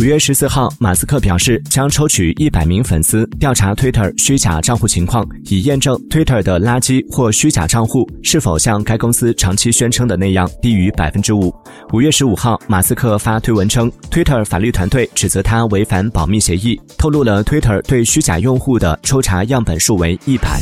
五月十四号马斯克表示将抽取一百名粉丝调查 twitter 虚假账户情况以验证 twitter 的垃圾或虚假账户是否像该公司长期宣称的那样低于百分之五。五月十五号马斯克发推文称 twitter 法律团队指责他违反保密协议透露了 twitter 对虚假用户的抽查样本数为一百。